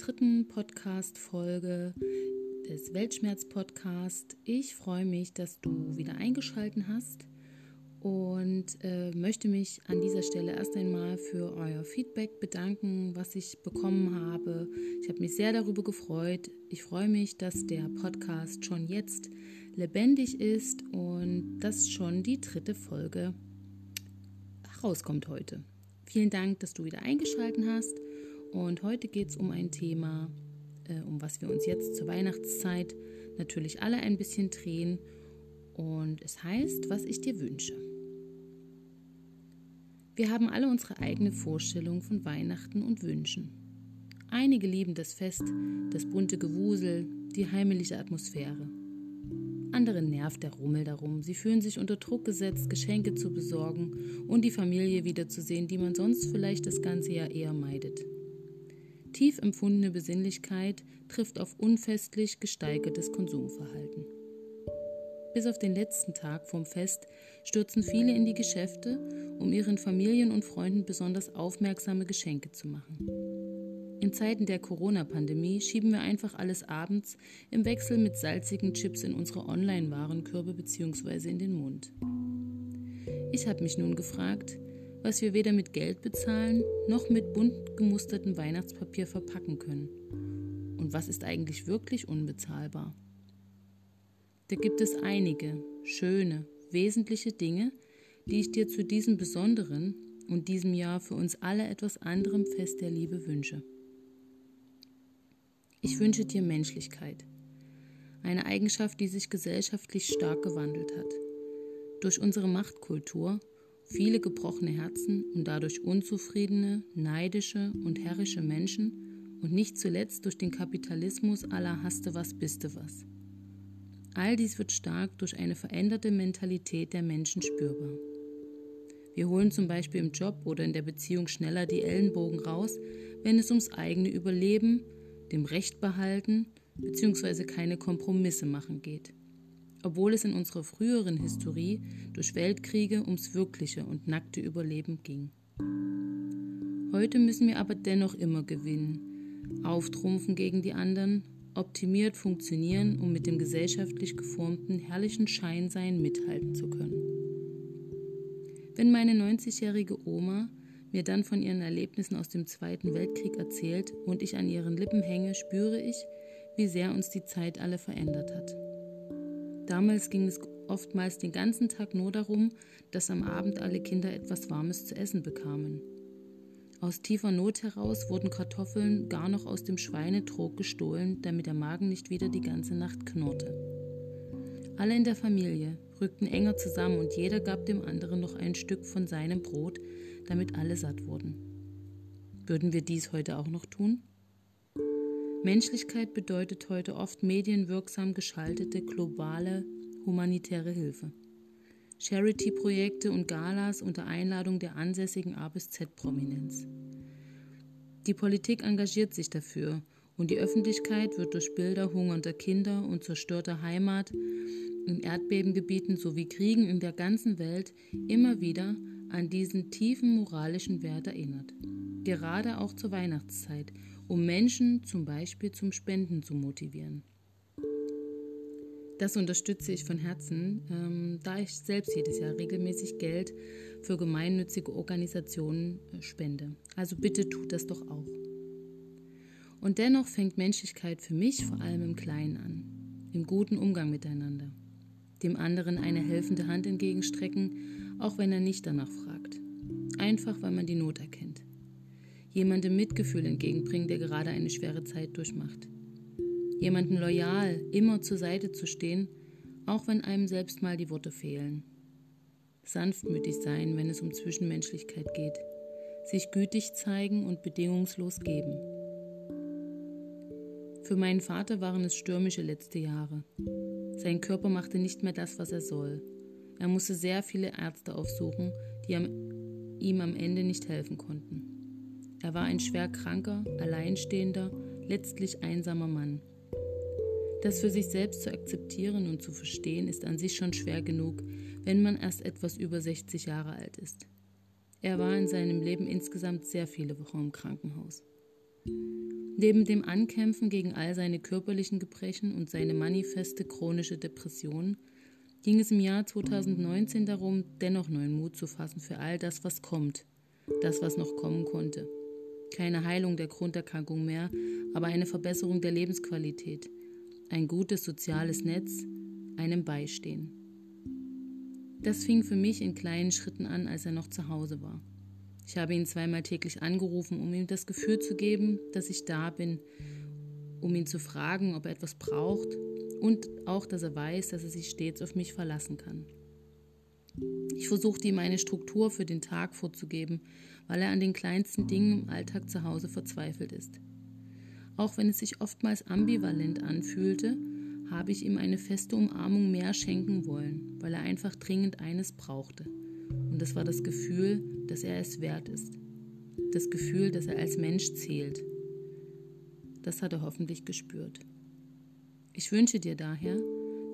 dritten Podcast-Folge des Weltschmerz-Podcast. Ich freue mich, dass du wieder eingeschaltet hast und äh, möchte mich an dieser Stelle erst einmal für euer Feedback bedanken, was ich bekommen habe. Ich habe mich sehr darüber gefreut. Ich freue mich, dass der Podcast schon jetzt lebendig ist und dass schon die dritte Folge rauskommt heute. Vielen Dank, dass du wieder eingeschaltet hast. Und heute geht es um ein Thema, äh, um was wir uns jetzt zur Weihnachtszeit natürlich alle ein bisschen drehen. Und es heißt, was ich dir wünsche. Wir haben alle unsere eigene Vorstellung von Weihnachten und Wünschen. Einige lieben das Fest, das bunte Gewusel, die heimliche Atmosphäre. Andere nervt der Rummel darum. Sie fühlen sich unter Druck gesetzt, Geschenke zu besorgen und die Familie wiederzusehen, die man sonst vielleicht das ganze Jahr eher meidet. Tief empfundene Besinnlichkeit trifft auf unfestlich gesteigertes Konsumverhalten. Bis auf den letzten Tag vom Fest stürzen viele in die Geschäfte, um ihren Familien und Freunden besonders aufmerksame Geschenke zu machen. In Zeiten der Corona-Pandemie schieben wir einfach alles abends im Wechsel mit salzigen Chips in unsere Online-Warenkörbe bzw. in den Mund. Ich habe mich nun gefragt, was wir weder mit Geld bezahlen noch mit bunt gemustertem Weihnachtspapier verpacken können. Und was ist eigentlich wirklich unbezahlbar? Da gibt es einige schöne, wesentliche Dinge, die ich dir zu diesem besonderen und diesem Jahr für uns alle etwas anderem Fest der Liebe wünsche. Ich wünsche dir Menschlichkeit, eine Eigenschaft, die sich gesellschaftlich stark gewandelt hat. Durch unsere Machtkultur, viele gebrochene Herzen und dadurch unzufriedene, neidische und herrische Menschen und nicht zuletzt durch den Kapitalismus aller Haste was biste was. All dies wird stark durch eine veränderte Mentalität der Menschen spürbar. Wir holen zum Beispiel im Job oder in der Beziehung schneller die Ellenbogen raus, wenn es ums eigene Überleben, dem Recht behalten bzw. keine Kompromisse machen geht. Obwohl es in unserer früheren Historie durch Weltkriege ums wirkliche und nackte Überleben ging. Heute müssen wir aber dennoch immer gewinnen, auftrumpfen gegen die anderen optimiert funktionieren, um mit dem gesellschaftlich geformten herrlichen Scheinsein mithalten zu können. Wenn meine 90-jährige Oma mir dann von ihren Erlebnissen aus dem Zweiten Weltkrieg erzählt und ich an ihren Lippen hänge, spüre ich, wie sehr uns die Zeit alle verändert hat. Damals ging es oftmals den ganzen Tag nur darum, dass am Abend alle Kinder etwas Warmes zu essen bekamen. Aus tiefer Not heraus wurden Kartoffeln gar noch aus dem Schweinetrog gestohlen, damit der Magen nicht wieder die ganze Nacht knurrte. Alle in der Familie rückten enger zusammen und jeder gab dem anderen noch ein Stück von seinem Brot, damit alle satt wurden. Würden wir dies heute auch noch tun? Menschlichkeit bedeutet heute oft medienwirksam geschaltete globale humanitäre Hilfe. Charity-Projekte und Galas unter Einladung der ansässigen A bis Z-Prominenz. Die Politik engagiert sich dafür und die Öffentlichkeit wird durch Bilder hungernder Kinder und zerstörter Heimat in Erdbebengebieten sowie Kriegen in der ganzen Welt immer wieder an diesen tiefen moralischen Wert erinnert. Gerade auch zur Weihnachtszeit, um Menschen zum Beispiel zum Spenden zu motivieren. Das unterstütze ich von Herzen, ähm, da ich selbst jedes Jahr regelmäßig Geld für gemeinnützige Organisationen äh, spende. Also bitte tut das doch auch. Und dennoch fängt Menschlichkeit für mich vor allem im Kleinen an, im guten Umgang miteinander, dem anderen eine helfende Hand entgegenstrecken, auch wenn er nicht danach fragt, einfach weil man die Not erkennt, jemandem Mitgefühl entgegenbringen, der gerade eine schwere Zeit durchmacht jemanden loyal immer zur Seite zu stehen, auch wenn einem selbst mal die Worte fehlen. Sanftmütig sein, wenn es um Zwischenmenschlichkeit geht. Sich gütig zeigen und bedingungslos geben. Für meinen Vater waren es stürmische letzte Jahre. Sein Körper machte nicht mehr das, was er soll. Er musste sehr viele Ärzte aufsuchen, die ihm am Ende nicht helfen konnten. Er war ein schwer kranker, alleinstehender, letztlich einsamer Mann. Das für sich selbst zu akzeptieren und zu verstehen ist an sich schon schwer genug, wenn man erst etwas über 60 Jahre alt ist. Er war in seinem Leben insgesamt sehr viele Wochen im Krankenhaus. Neben dem Ankämpfen gegen all seine körperlichen Gebrechen und seine manifeste chronische Depression ging es im Jahr 2019 darum, dennoch neuen Mut zu fassen für all das, was kommt, das, was noch kommen konnte. Keine Heilung der Grunderkrankung mehr, aber eine Verbesserung der Lebensqualität, ein gutes soziales Netz, einem Beistehen. Das fing für mich in kleinen Schritten an, als er noch zu Hause war. Ich habe ihn zweimal täglich angerufen, um ihm das Gefühl zu geben, dass ich da bin, um ihn zu fragen, ob er etwas braucht und auch, dass er weiß, dass er sich stets auf mich verlassen kann. Ich versuchte ihm eine Struktur für den Tag vorzugeben, weil er an den kleinsten Dingen im Alltag zu Hause verzweifelt ist. Auch wenn es sich oftmals ambivalent anfühlte, habe ich ihm eine feste Umarmung mehr schenken wollen, weil er einfach dringend eines brauchte. Und das war das Gefühl, dass er es wert ist. Das Gefühl, dass er als Mensch zählt. Das hat er hoffentlich gespürt. Ich wünsche dir daher,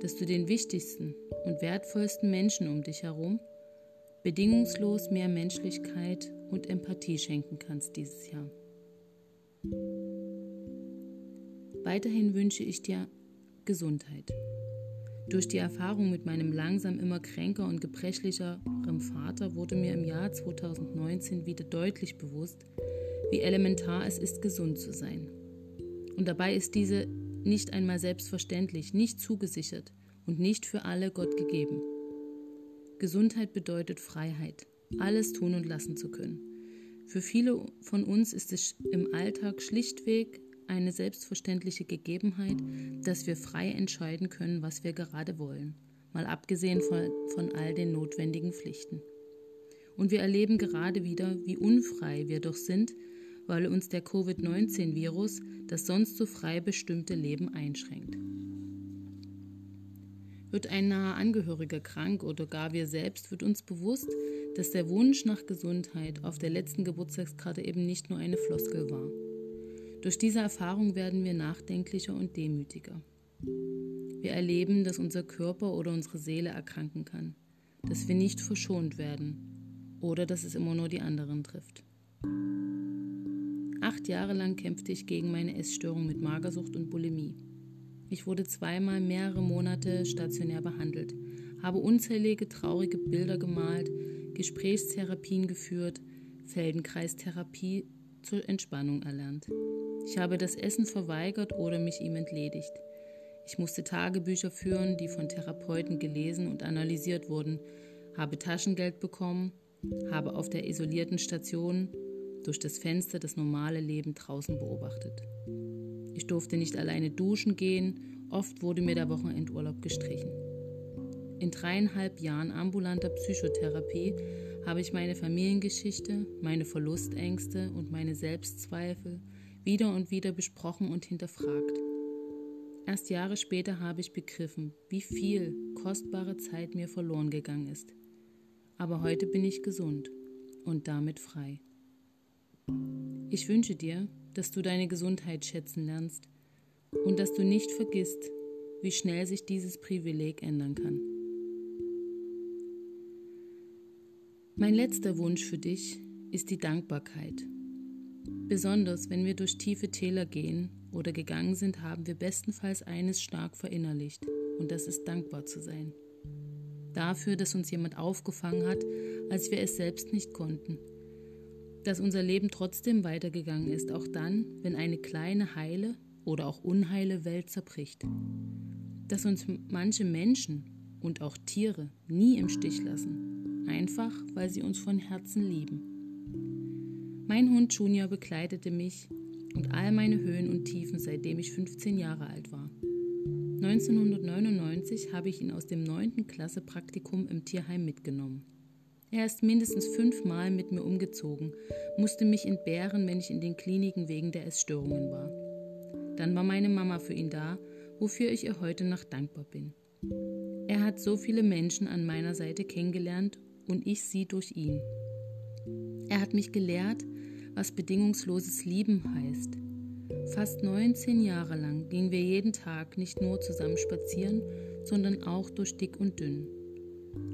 dass du den wichtigsten und wertvollsten Menschen um dich herum bedingungslos mehr Menschlichkeit und Empathie schenken kannst dieses Jahr. Weiterhin wünsche ich dir Gesundheit. Durch die Erfahrung mit meinem langsam immer kränker und gebrechlicherem Vater wurde mir im Jahr 2019 wieder deutlich bewusst, wie elementar es ist, gesund zu sein. Und dabei ist diese nicht einmal selbstverständlich, nicht zugesichert und nicht für alle Gott gegeben. Gesundheit bedeutet Freiheit, alles tun und lassen zu können. Für viele von uns ist es im Alltag schlichtweg eine selbstverständliche Gegebenheit, dass wir frei entscheiden können, was wir gerade wollen, mal abgesehen von, von all den notwendigen Pflichten. Und wir erleben gerade wieder, wie unfrei wir doch sind, weil uns der Covid-19-Virus das sonst so frei bestimmte Leben einschränkt. Wird ein naher Angehöriger krank oder gar wir selbst, wird uns bewusst, dass der Wunsch nach Gesundheit auf der letzten Geburtstagskarte eben nicht nur eine Floskel war. Durch diese Erfahrung werden wir nachdenklicher und demütiger. Wir erleben, dass unser Körper oder unsere Seele erkranken kann, dass wir nicht verschont werden oder dass es immer nur die anderen trifft. Acht Jahre lang kämpfte ich gegen meine Essstörung mit Magersucht und Bulimie. Ich wurde zweimal mehrere Monate stationär behandelt, habe unzählige traurige Bilder gemalt, Gesprächstherapien geführt, Feldenkreistherapie zur Entspannung erlernt. Ich habe das Essen verweigert oder mich ihm entledigt. Ich musste Tagebücher führen, die von Therapeuten gelesen und analysiert wurden, habe Taschengeld bekommen, habe auf der isolierten Station durch das Fenster das normale Leben draußen beobachtet. Ich durfte nicht alleine duschen gehen, oft wurde mir der Wochenendurlaub gestrichen. In dreieinhalb Jahren ambulanter Psychotherapie habe ich meine Familiengeschichte, meine Verlustängste und meine Selbstzweifel wieder und wieder besprochen und hinterfragt. Erst Jahre später habe ich begriffen, wie viel kostbare Zeit mir verloren gegangen ist. Aber heute bin ich gesund und damit frei. Ich wünsche dir, dass du deine Gesundheit schätzen lernst und dass du nicht vergisst, wie schnell sich dieses Privileg ändern kann. Mein letzter Wunsch für dich ist die Dankbarkeit. Besonders wenn wir durch tiefe Täler gehen oder gegangen sind, haben wir bestenfalls eines stark verinnerlicht, und das ist dankbar zu sein. Dafür, dass uns jemand aufgefangen hat, als wir es selbst nicht konnten dass unser Leben trotzdem weitergegangen ist, auch dann, wenn eine kleine heile oder auch unheile Welt zerbricht. Dass uns manche Menschen und auch Tiere nie im Stich lassen, einfach weil sie uns von Herzen lieben. Mein Hund Junior begleitete mich und all meine Höhen und Tiefen, seitdem ich 15 Jahre alt war. 1999 habe ich ihn aus dem 9. Klasse Praktikum im Tierheim mitgenommen. Er ist mindestens fünfmal mit mir umgezogen, musste mich entbehren, wenn ich in den Kliniken wegen der Essstörungen war. Dann war meine Mama für ihn da, wofür ich ihr heute noch dankbar bin. Er hat so viele Menschen an meiner Seite kennengelernt und ich sie durch ihn. Er hat mich gelehrt, was bedingungsloses Lieben heißt. Fast 19 Jahre lang gingen wir jeden Tag nicht nur zusammen spazieren, sondern auch durch dick und dünn.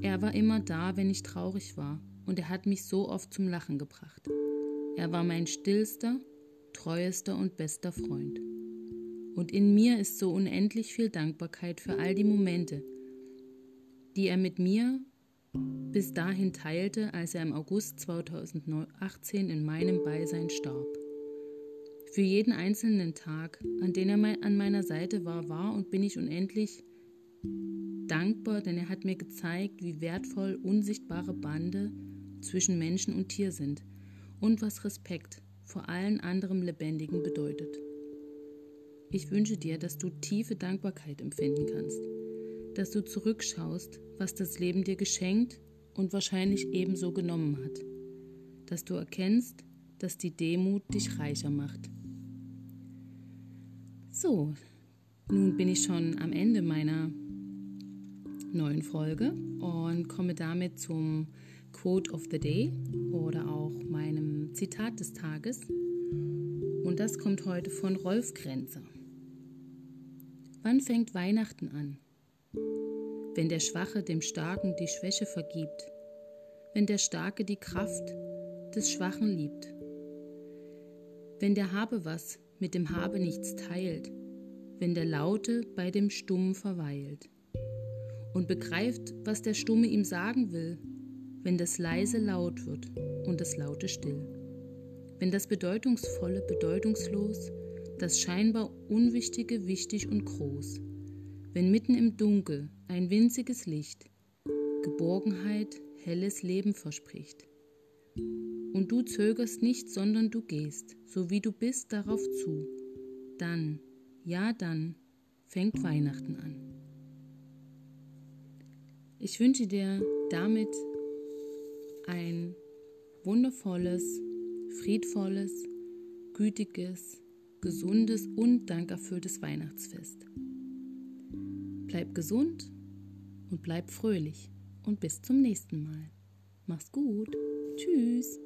Er war immer da, wenn ich traurig war, und er hat mich so oft zum Lachen gebracht. Er war mein stillster, treuester und bester Freund. Und in mir ist so unendlich viel Dankbarkeit für all die Momente, die er mit mir bis dahin teilte, als er im August 2018 in meinem Beisein starb. Für jeden einzelnen Tag, an dem er an meiner Seite war, war und bin ich unendlich dankbar, denn er hat mir gezeigt, wie wertvoll unsichtbare Bande zwischen Menschen und Tier sind und was Respekt vor allen anderen Lebendigen bedeutet. Ich wünsche dir, dass du tiefe Dankbarkeit empfinden kannst, dass du zurückschaust, was das Leben dir geschenkt und wahrscheinlich ebenso genommen hat, dass du erkennst, dass die Demut dich reicher macht. So, nun bin ich schon am Ende meiner neuen Folge und komme damit zum Quote of the Day oder auch meinem Zitat des Tages. Und das kommt heute von Rolf Grenzer. Wann fängt Weihnachten an? Wenn der Schwache dem Starken die Schwäche vergibt, wenn der Starke die Kraft des Schwachen liebt, wenn der Habe was mit dem Habe nichts teilt, wenn der Laute bei dem Stummen verweilt und begreift, was der Stumme ihm sagen will, wenn das Leise laut wird und das Laute still, wenn das Bedeutungsvolle bedeutungslos das scheinbar Unwichtige wichtig und groß, wenn mitten im Dunkel ein winziges Licht Geborgenheit, helles Leben verspricht. Und du zögerst nicht, sondern du gehst, so wie du bist, darauf zu. Dann, ja dann, fängt Weihnachten an. Ich wünsche dir damit ein wundervolles, friedvolles, gütiges, gesundes und dankerfülltes Weihnachtsfest. Bleib gesund und bleib fröhlich und bis zum nächsten Mal. Mach's gut. Tschüss.